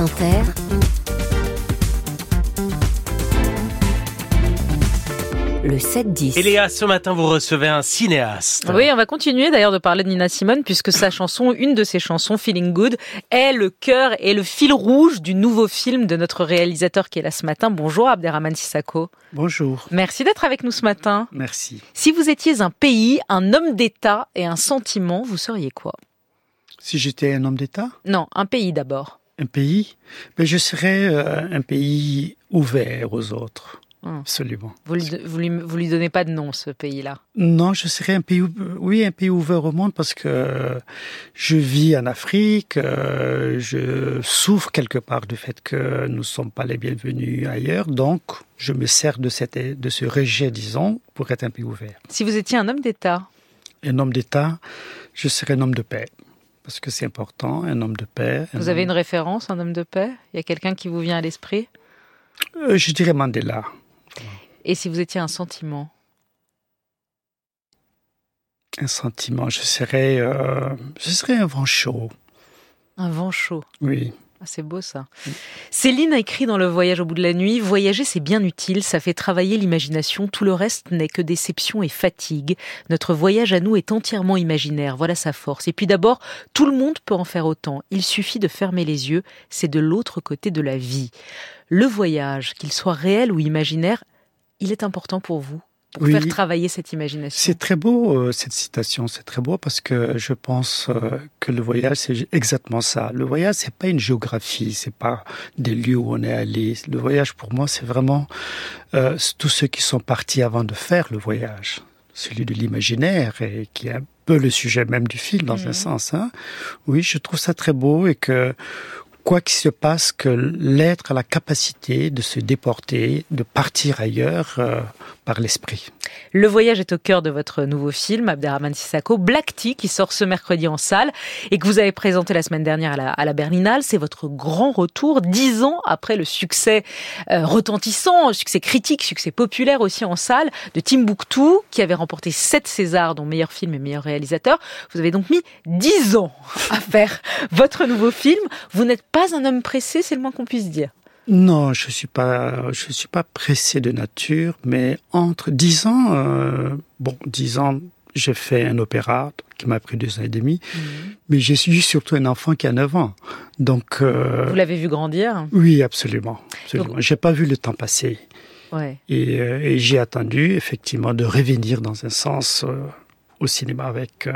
France Inter, le 7-10. Et Léa, ce matin, vous recevez un cinéaste. Oui, on va continuer d'ailleurs de parler de Nina Simone puisque sa chanson, une de ses chansons, Feeling Good, est le cœur et le fil rouge du nouveau film de notre réalisateur qui est là ce matin. Bonjour Abderrahman Sissako. Bonjour. Merci d'être avec nous ce matin. Merci. Si vous étiez un pays, un homme d'État et un sentiment, vous seriez quoi? Si j'étais un homme d'État? Non, un pays d'abord. Un pays ben, Je serais euh, un pays ouvert aux autres. Hum. Absolument. Vous lui, vous, lui, vous lui donnez pas de nom, ce pays-là? Non, je serais un pays, oui, un pays ouvert au monde parce que je vis en Afrique, euh, je souffre quelque part du fait que nous ne sommes pas les bienvenus ailleurs, donc je me sers de, cette, de ce rejet, disons, pour être un pays ouvert. Si vous étiez un homme d'État? Un homme d'État, je serais un homme de paix. Parce que c'est important, un homme de paix. Vous homme... avez une référence, un homme de paix? Il y a quelqu'un qui vous vient à l'esprit? Euh, Je dirais Mandela. Et si vous étiez un sentiment? Un sentiment, je serais, euh, je serais un vent chaud. Un vent chaud. Oui. Ah, c'est beau ça. Céline a écrit dans Le Voyage au bout de la nuit Voyager, c'est bien utile, ça fait travailler l'imagination. Tout le reste n'est que déception et fatigue. Notre voyage à nous est entièrement imaginaire. Voilà sa force. Et puis d'abord, tout le monde peut en faire autant. Il suffit de fermer les yeux. C'est de l'autre côté de la vie. Le voyage, qu'il soit réel ou imaginaire, il est important pour vous pour oui, faire travailler cette imagination. C'est très beau euh, cette citation, c'est très beau parce que je pense euh, que le voyage c'est exactement ça. Le voyage c'est pas une géographie, c'est pas des lieux où on est allé. Le voyage pour moi c'est vraiment euh, tous ceux qui sont partis avant de faire le voyage, celui de l'imaginaire et qui est un peu le sujet même du film dans mmh. un sens. Hein. Oui, je trouve ça très beau et que quoi qu'il se passe, que l'être a la capacité de se déporter, de partir ailleurs euh, par l'esprit. Le voyage est au cœur de votre nouveau film, Abderrahman Sissako, Black Tea, qui sort ce mercredi en salle et que vous avez présenté la semaine dernière à la, à Berlinale. C'est votre grand retour, dix ans après le succès euh, retentissant, succès critique, succès populaire aussi en salle, de Timbuktu, qui avait remporté sept Césars, dont meilleur film et meilleur réalisateur. Vous avez donc mis dix ans à faire votre nouveau film. Vous n'êtes pas un homme pressé, c'est le moins qu'on puisse dire. Non, je suis pas, je suis pas pressé de nature, mais entre dix ans, euh, bon, dix ans, j'ai fait un opéra qui m'a pris deux ans et demi, mmh. mais j'ai suis surtout un enfant qui a neuf ans. Donc. Euh, Vous l'avez vu grandir Oui, absolument, absolument. Donc... J'ai pas vu le temps passer. Ouais. Et, euh, et j'ai attendu effectivement de revenir dans un sens euh, au cinéma avec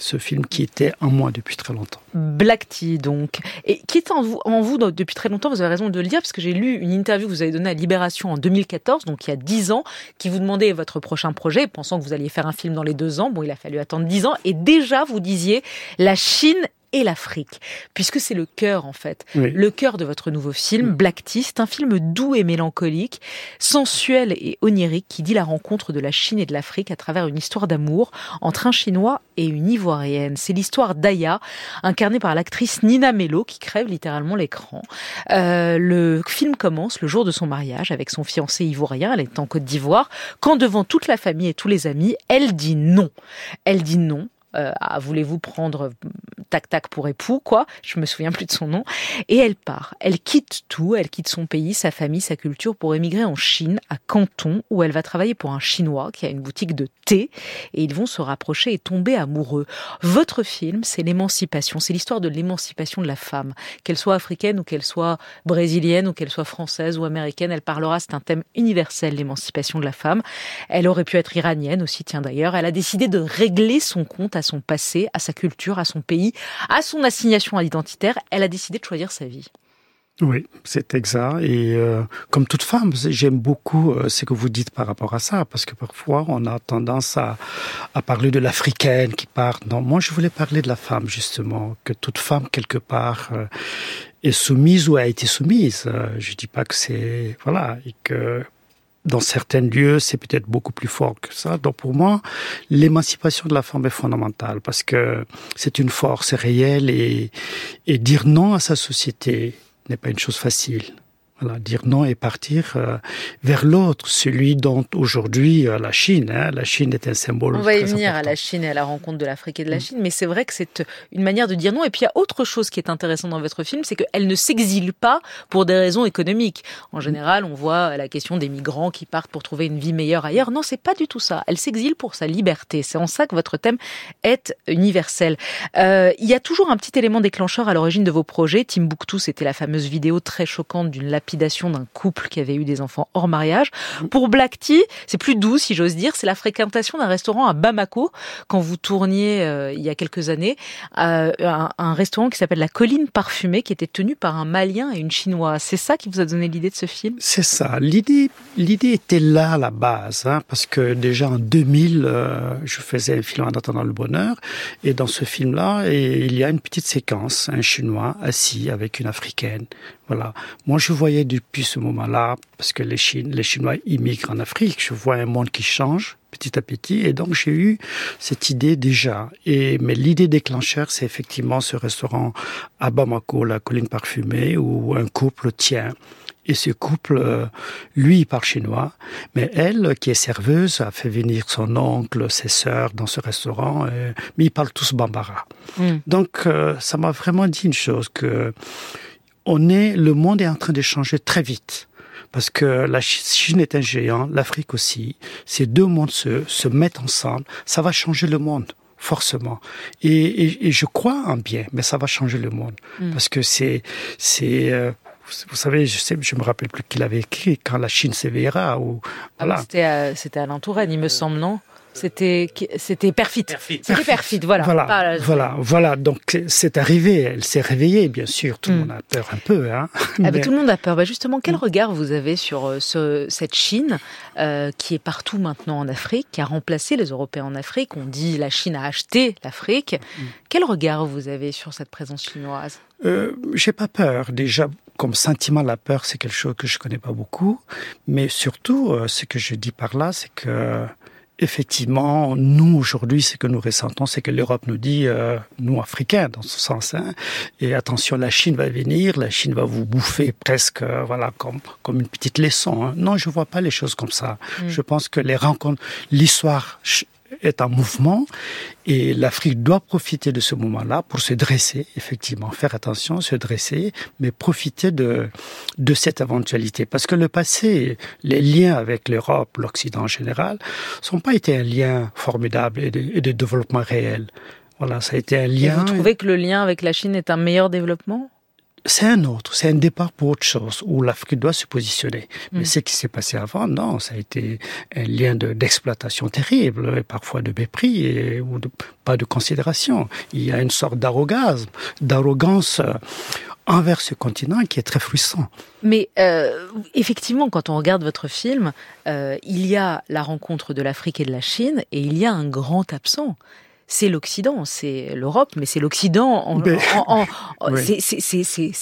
ce film qui était en moi depuis très longtemps. Black Tea, donc. Et qui vous, en vous depuis très longtemps, vous avez raison de le dire, parce que j'ai lu une interview que vous avez donnée à Libération en 2014, donc il y a 10 ans, qui vous demandait votre prochain projet, pensant que vous alliez faire un film dans les deux ans. Bon, il a fallu attendre 10 ans. Et déjà, vous disiez, la Chine et l'Afrique, puisque c'est le cœur en fait, oui. le cœur de votre nouveau film, oui. Black Tea, c'est un film doux et mélancolique, sensuel et onirique qui dit la rencontre de la Chine et de l'Afrique à travers une histoire d'amour entre un Chinois et une Ivoirienne. C'est l'histoire d'Aya, incarnée par l'actrice Nina Mello, qui crève littéralement l'écran. Euh, le film commence le jour de son mariage avec son fiancé ivoirien, elle est en Côte d'Ivoire, quand devant toute la famille et tous les amis, elle dit non. Elle dit non euh, à voulez-vous prendre tac tac pour époux quoi? Je me souviens plus de son nom. Et elle part. Elle quitte tout. Elle quitte son pays sa famille sa culture pour émigrer en Chine à Canton où elle va travailler pour un chinois qui a une boutique de thé. Et ils vont se rapprocher et tomber amoureux. Votre film c'est l'émancipation. C'est l'histoire de l'émancipation de la femme. Qu'elle soit africaine ou qu'elle soit brésilienne ou qu'elle soit française ou américaine elle parlera. C'est un thème universel l'émancipation de la femme. Elle aurait pu être iranienne aussi tiens d'ailleurs. Elle a décidé de régler son compte son passé, à sa culture, à son pays, à son assignation identitaire, elle a décidé de choisir sa vie. Oui, c'est exact. Et euh, comme toute femme, j'aime beaucoup euh, ce que vous dites par rapport à ça, parce que parfois on a tendance à, à parler de l'africaine qui part. Non, moi je voulais parler de la femme justement, que toute femme quelque part euh, est soumise ou a été soumise. je dis pas que c'est voilà et que dans certains lieux, c'est peut-être beaucoup plus fort que ça. Donc pour moi, l'émancipation de la femme est fondamentale parce que c'est une force réelle et, et dire non à sa société n'est pas une chose facile. Voilà, dire non et partir euh, vers l'autre, celui dont aujourd'hui euh, la Chine, hein, la Chine est un symbole. On va y venir à la Chine et à la rencontre de l'Afrique et de la Mm. Chine, mais c'est vrai que c'est une manière de dire non. Et puis il y a autre chose qui est intéressant dans votre film, c'est qu'elle ne s'exile pas pour des raisons économiques. Mm. En général, on voit la question des migrants qui partent pour trouver une vie meilleure ailleurs. Non, c'est pas du tout ça. Elle s'exile pour sa liberté. C'est en ça que votre thème est universel. Euh, il y a toujours un petit élément déclencheur à l'origine de vos projets. Timbuktu, c'était la fameuse vidéo très choquante d'une lapidation d'un couple qui avait eu des enfants hors mariage. Pour Black Tea, c'est plus doux, si j'ose dire. C'est la fréquentation d'un restaurant à Bamako, quand vous tourniez euh, il y a quelques années, euh, un, restaurant qui s'appelle La Colline Parfumée, qui était tenu par un Malien et une Chinoise. C'est ça qui vous a donné l'idée de ce film? C'est ça. L'idée, était là à la base, hein, parce que déjà en 2000, euh, je faisais un film en attendant le bonheur, et dans ce film-là, il y a une petite séquence, un Chinois assis avec une Africaine. Voilà. Moi, je voyais depuis ce moment-là, parce que les, Chine, les Chinois immigrent en Afrique, je vois un monde qui change petit à petit, et donc j'ai eu cette idée déjà. Et mais l'idée déclencheur, c'est effectivement ce restaurant à Bamako, la colline parfumée, où un couple tient. Et ce couple, euh, lui, il parle chinois, mais elle, qui est serveuse, a fait venir son oncle, ses sœurs dans ce restaurant, euh, mais ils parlent tous bambara. Mm. Donc, euh, ça m'a vraiment dit une chose que on est, le monde est en train de changer très vite. Parce que la Chine est un géant, l'Afrique aussi. Ces deux mondes se, se mettent ensemble. Ça va changer le monde, forcément. Et, et, et je crois en bien, mais ça va changer le monde. Mm. Parce que c'est, c'est, euh, vous savez, je sais, je me rappelle plus qu'il avait écrit quand la Chine s'éveillera ou Ah, voilà. C'était à, c'était Alain Touraine, il me semble, non? C'était c'était. Perfide. C'était Perfit, voilà. Voilà, Pas- voilà, voilà. Donc c'est arrivé, elle s'est réveillée, bien sûr. Tout le Mm. monde a peur un peu, hein. Ah bah, Mais- tout le monde a peur. Bah, justement, quel Mm. regard vous avez sur euh, ce- cette Chine euh, qui est partout maintenant en Afrique, qui a remplacé les Européens en Afrique? On dit la Chine a acheté l'Afrique. Mm. Quel regard vous avez sur cette présence chinoise? Euh, j'ai pas peur. Déjà, comme sentiment, la peur, c'est quelque chose que je connais pas beaucoup. Mais surtout, euh, ce que je dis par là, c'est que effectivement, nous aujourd'hui, ce que nous ressentons, c'est que l'Europe nous dit, euh, nous Africains, dans ce sens, hein, et attention, la Chine va venir, la Chine va vous bouffer presque, euh, voilà, comme comme une petite leçon. hein. Non, je vois pas les choses comme ça. Mm. Je pense que les rencontres, l'histoire est en mouvement et l'Afrique doit profiter de ce moment-là pour se dresser, effectivement, faire attention, se dresser, mais profiter de, de cette éventualité. Parce que le passé, les liens avec l'Europe, l'Occident en général, sont pas été un lien formidable et de, et de développement réel. Voilà, ça a été un Et lien. vous trouvez que le lien avec la Chine est un meilleur développement? C'est un autre, c'est un départ pour autre chose, où l'Afrique doit se positionner. Mais Mm. ce qui s'est passé avant, non, ça a été un lien de- d'exploitation terrible, et parfois de mépris, et, ou de, pas de considération. Il y a une sorte d'arrogance, d'arrogance euh, envers ce continent qui est très frustrant. Mais euh, effectivement, quand on regarde votre film, euh, il y a la rencontre de l'Afrique et de la Chine, et il y a un grand absent. C'est l'Occident, c'est l'Europe, mais c'est l'Occident. En, en- en- en- Oui. c'est-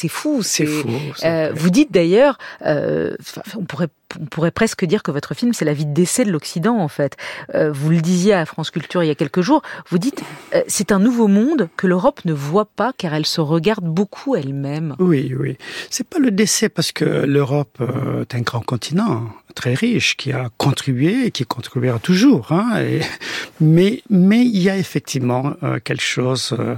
fou. C'est. Euh, vous dites d'ailleurs, euh, on pourrait on pourrait presque dire que votre film c'est la vie d'essai de l'Occident en fait. Euh, vous le disiez à France Culture il y a quelques jours. Vous dites euh, c'est un nouveau monde que l'Europe ne voit pas car elle se regarde beaucoup elle-même. Oui, oui. C'est pas le décès parce que l'Europe euh, est un grand continent très riche qui a contribué et qui contribuera toujours. Hein, mais mais il y a effectivement euh, quelque chose. euh,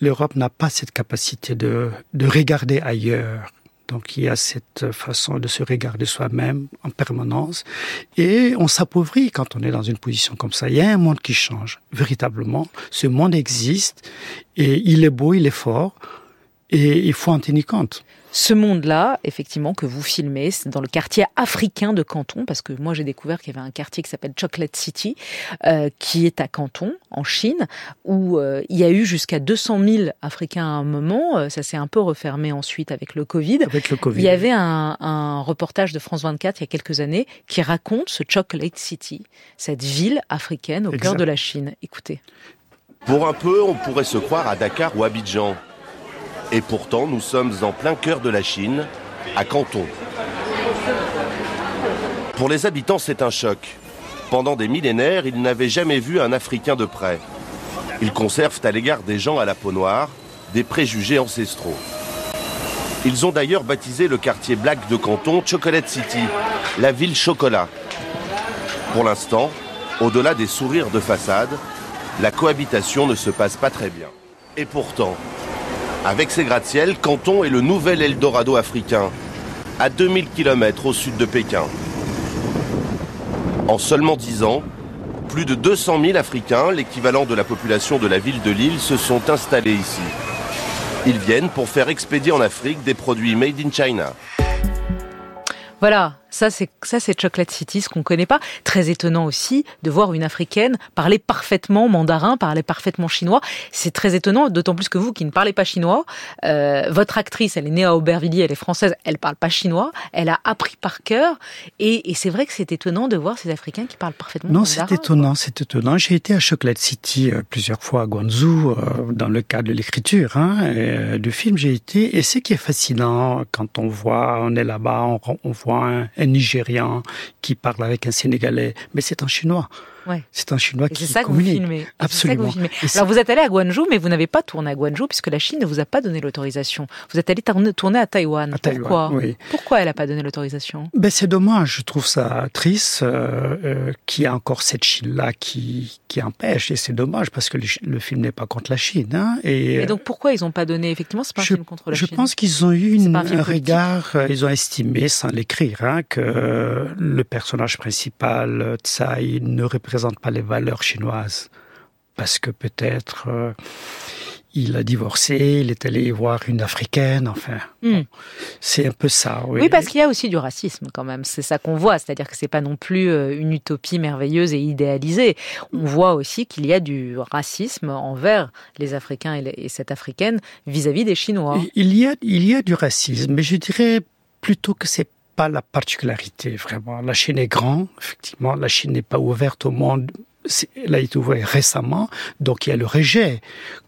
L'Europe n'a pas cette capacité de de regarder ailleurs. Donc il y a cette façon de se regarder soi-même en permanence et on s'appauvrit quand on est dans une position comme ça. Il y a un monde qui change véritablement. Ce monde existe et il est beau, il est fort et il faut en tenir compte. Ce monde-là, effectivement, que vous filmez, c'est dans le quartier africain de Canton, parce que moi j'ai découvert qu'il y avait un quartier qui s'appelle Chocolate City, euh, qui est à Canton, en Chine, où euh, il y a eu jusqu'à 200 000 Africains à un moment. Euh, ça s'est un peu refermé ensuite avec le Covid. Avec le Covid. Il y avait un, un reportage de France 24 il y a quelques années qui raconte ce Chocolate City, cette ville africaine au cœur de la Chine. Écoutez. Pour un peu, on pourrait se croire à Dakar ou Abidjan. Et pourtant, nous sommes en plein cœur de la Chine, à Canton. Pour les habitants, c'est un choc. Pendant des millénaires, ils n'avaient jamais vu un Africain de près. Ils conservent à l'égard des gens à la peau noire des préjugés ancestraux. Ils ont d'ailleurs baptisé le quartier black de Canton Chocolate City, la ville chocolat. Pour l'instant, au-delà des sourires de façade, la cohabitation ne se passe pas très bien. Et pourtant, avec ses gratte-ciel, Canton est le nouvel Eldorado africain, à 2000 km au sud de Pékin. En seulement 10 ans, plus de 200 000 Africains, l'équivalent de la population de la ville de Lille, se sont installés ici. Ils viennent pour faire expédier en Afrique des produits made in China. Voilà, ça, c'est ça, c'est Chocolate City, ce qu'on connaît pas. Très étonnant aussi de voir une africaine parler parfaitement mandarin, parler parfaitement chinois. C'est très étonnant, d'autant plus que vous, qui ne parlez pas chinois, euh, votre actrice, elle est née à Aubervilliers, elle est française, elle parle pas chinois, elle a appris par cœur, et, et c'est vrai que c'est étonnant de voir ces Africains qui parlent parfaitement non, mandarin. Non, c'est étonnant, c'est étonnant. J'ai été à Chocolate City euh, plusieurs fois à Guangzhou euh, dans le cadre de l'écriture hein, du film. J'ai été, et ce qui est fascinant quand on voit, on est là-bas, on, on voit un, un Nigérian qui parle avec un Sénégalais, mais c'est en chinois. Ouais. C'est un chinois qui C'est ça communique. que vous filmez. Absolument. Que vous filmez. Alors vous êtes allé à Guangzhou, mais vous n'avez pas tourné à Guangzhou puisque la Chine ne vous a pas donné l'autorisation. Vous êtes allé tourner à Taïwan. À Taïwan, Pourquoi oui. Pourquoi elle n'a pas donné l'autorisation ben c'est dommage. Je trouve ça triste euh, euh, qu'il y a encore cette Chine-là qui qui empêche. Et c'est dommage parce que le, le film n'est pas contre la Chine. Hein, et, et donc pourquoi ils n'ont pas donné? Effectivement, c'est pas un je, film contre la je Chine. Je pense qu'ils ont eu une, un, un regard. Euh, ils ont estimé, sans l'écrire, hein, que le personnage principal Tsai ne représente pas les valeurs chinoises parce que peut-être euh, il a divorcé, il est allé voir une africaine, enfin. Mm. Bon, c'est un peu ça, oui. Oui, parce qu'il y a aussi du racisme quand même. C'est ça qu'on voit, c'est-à-dire que c'est pas non plus euh, une utopie merveilleuse et idéalisée. On voit aussi qu'il y a du racisme envers les Africains et, les, et cette africaine vis-à-vis des Chinois. Il y a, il y a du racisme, mais je dirais plutôt que c'est pas la particularité vraiment. La Chine est grande, effectivement. La Chine n'est pas ouverte au monde elle a été ouverte récemment, donc il y a le rejet,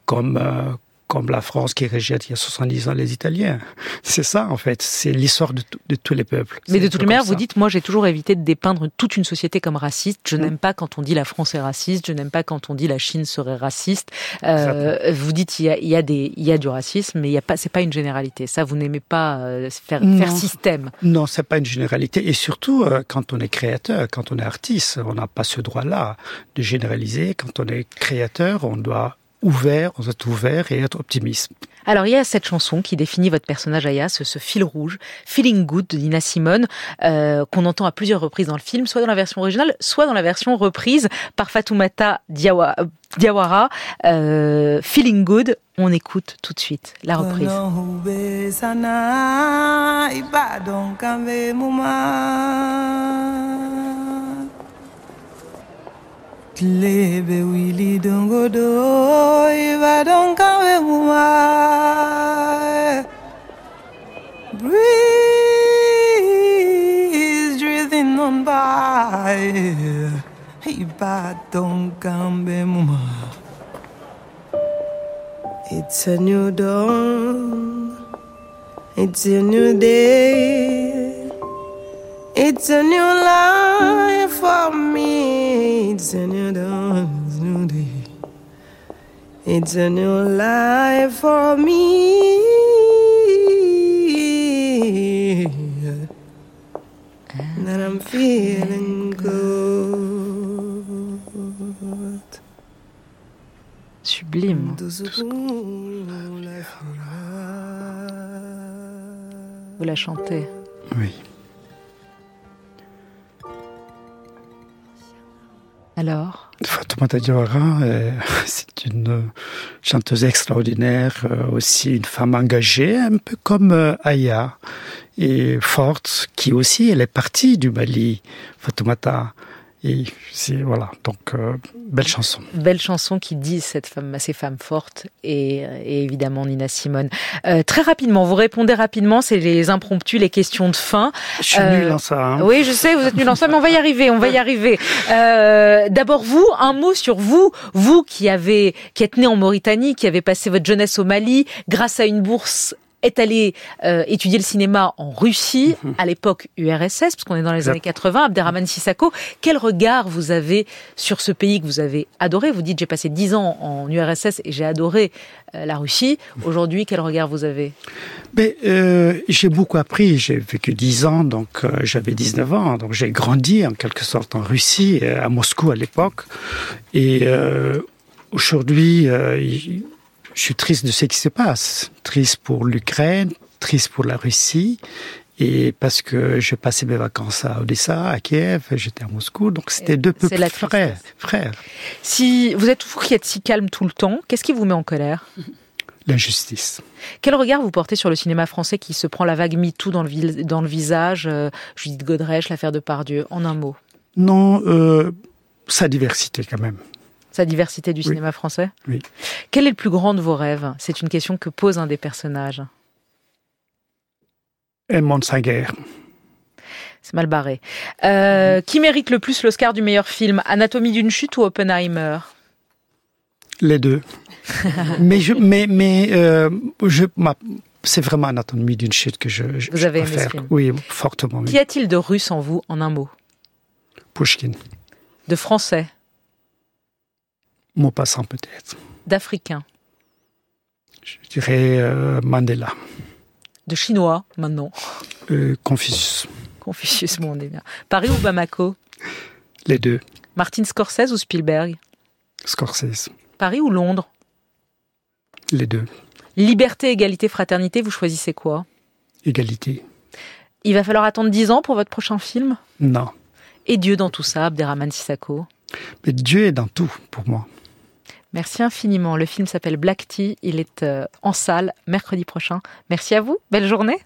comme euh, comme la France qui rejette il y a 70 ans les Italiens. C'est ça, en fait. C'est l'histoire de, de, tous les peuples. Mais de toute manière, vous dites, moi, j'ai toujours évité de dépeindre toute une société comme raciste. Je mmh. n'aime pas quand on dit la France est raciste. Je n'aime pas quand on dit la Chine serait raciste. Euh, vous dites, il y, a, il y a des, il y a du racisme, mais il y a pas, c'est pas une généralité. Ça, vous n'aimez pas euh, faire, faire système. Non, c'est pas une généralité. Et surtout, euh, quand on est créateur, quand on est artiste, on n'a pas ce droit-là de généraliser. Quand on est créateur, on doit ouvert, on doit être ouvert et être optimiste. Alors il y a cette chanson qui définit votre personnage Aya, ce, ce fil rouge, Feeling Good de Nina Simone, euh, qu'on entend à plusieurs reprises dans le film, soit dans la version originale, soit dans la version reprise par Fatoumata Diawa, Diawara. Euh, Feeling Good, on écoute tout de suite la reprise. Lebe wili dongo do iva donka we Breeze drifting on by. Iva donka muma It's a new dawn. It's a new day. It's a new life for me. It's a new dawn, it's a new day. It's a new life for me. And I'm feeling good. Sublime. Vous la chantez. Oui. Alors? Fatoumata Diawara, euh, c'est une chanteuse extraordinaire, euh, aussi une femme engagée, un peu comme euh, Aya, et forte, qui aussi, elle est partie du Mali, Fatoumata. Et c'est voilà, donc euh, belle chanson. Belle chanson qui dit cette femme, ces femmes fortes et, et évidemment Nina Simone. Euh, très rapidement, vous répondez rapidement, c'est les impromptus, les questions de fin. Je suis euh, nul en ça. Hein. Oui, je sais, vous êtes nul en ça, mais on va y arriver, on va y arriver. Euh, D'abord vous, un mot sur vous, vous qui avez, qui êtes né en Mauritanie, qui avez passé votre jeunesse au Mali, grâce à une bourse est allé euh, étudier le cinéma en Russie, mhm. à l'époque URSS, parce qu'on est dans les années 80, Abderrahman Sissako. Quel regard vous avez sur ce pays que vous avez adoré? Vous dites, j'ai passé dix ans en URSS et j'ai adoré euh, la Russie. Aujourd'hui, quel regard vous avez? Mais, euh, J'ai beaucoup appris. J'ai vécu dix ans, donc j'avais 19 ans. Donc j'ai grandi en quelque sorte en Russie, à Moscou à l'époque. Et aujourd'hui je suis triste de ce qui se passe. Triste pour l'Ukraine, triste pour la Russie. Et parce que j'ai passé mes vacances à Odessa, à Kiev, j'étais à Moscou, donc c'était deux peuples frères, frères. Si vous êtes vous qui êtes si calme tout le temps, qu'est-ce qui vous met en colère? L'injustice. Quel regard vous portez sur le cinéma français qui se prend la vague MeToo dans le, dans le visage euh, Judith Godrèche, l'affaire de Pardieu, en un mot Non, euh, sa diversité quand même sa diversité du cinéma français Oui. Quel est le plus grand de vos rêves? C'est une question que pose un des personnages. Edmond guerre. C'est mal barré. Euh, qui mérite le plus l'Oscar du meilleur film? Anatomie d'une chute ou Oppenheimer? Les deux. mais je, mais, mais euh, je, c'est vraiment Anatomie d'une chute que je, Vous avez aimé ce film Oui, fortement. Qu'y a-t-il de russe en vous, en un mot? Pushkin. De français Maupassant peut-être. D'Africain Je dirais euh, Mandela. De Chinois maintenant euh, Confucius. Confucius, bon, on est bien. Paris ou Bamako? Les deux. Martin Scorsese ou Spielberg? Scorsese. Paris ou Londres? Les deux. Liberté, égalité, fraternité, vous choisissez quoi? Égalité. Il va falloir attendre dix ans pour votre prochain film? Non. Et Dieu dans tout ça, Abderrahman Sissako? Mais Dieu est dans tout pour moi. Merci infiniment. Le film s'appelle Black Tea. Il est euh, en salle mercredi prochain. Merci à vous. Belle journée.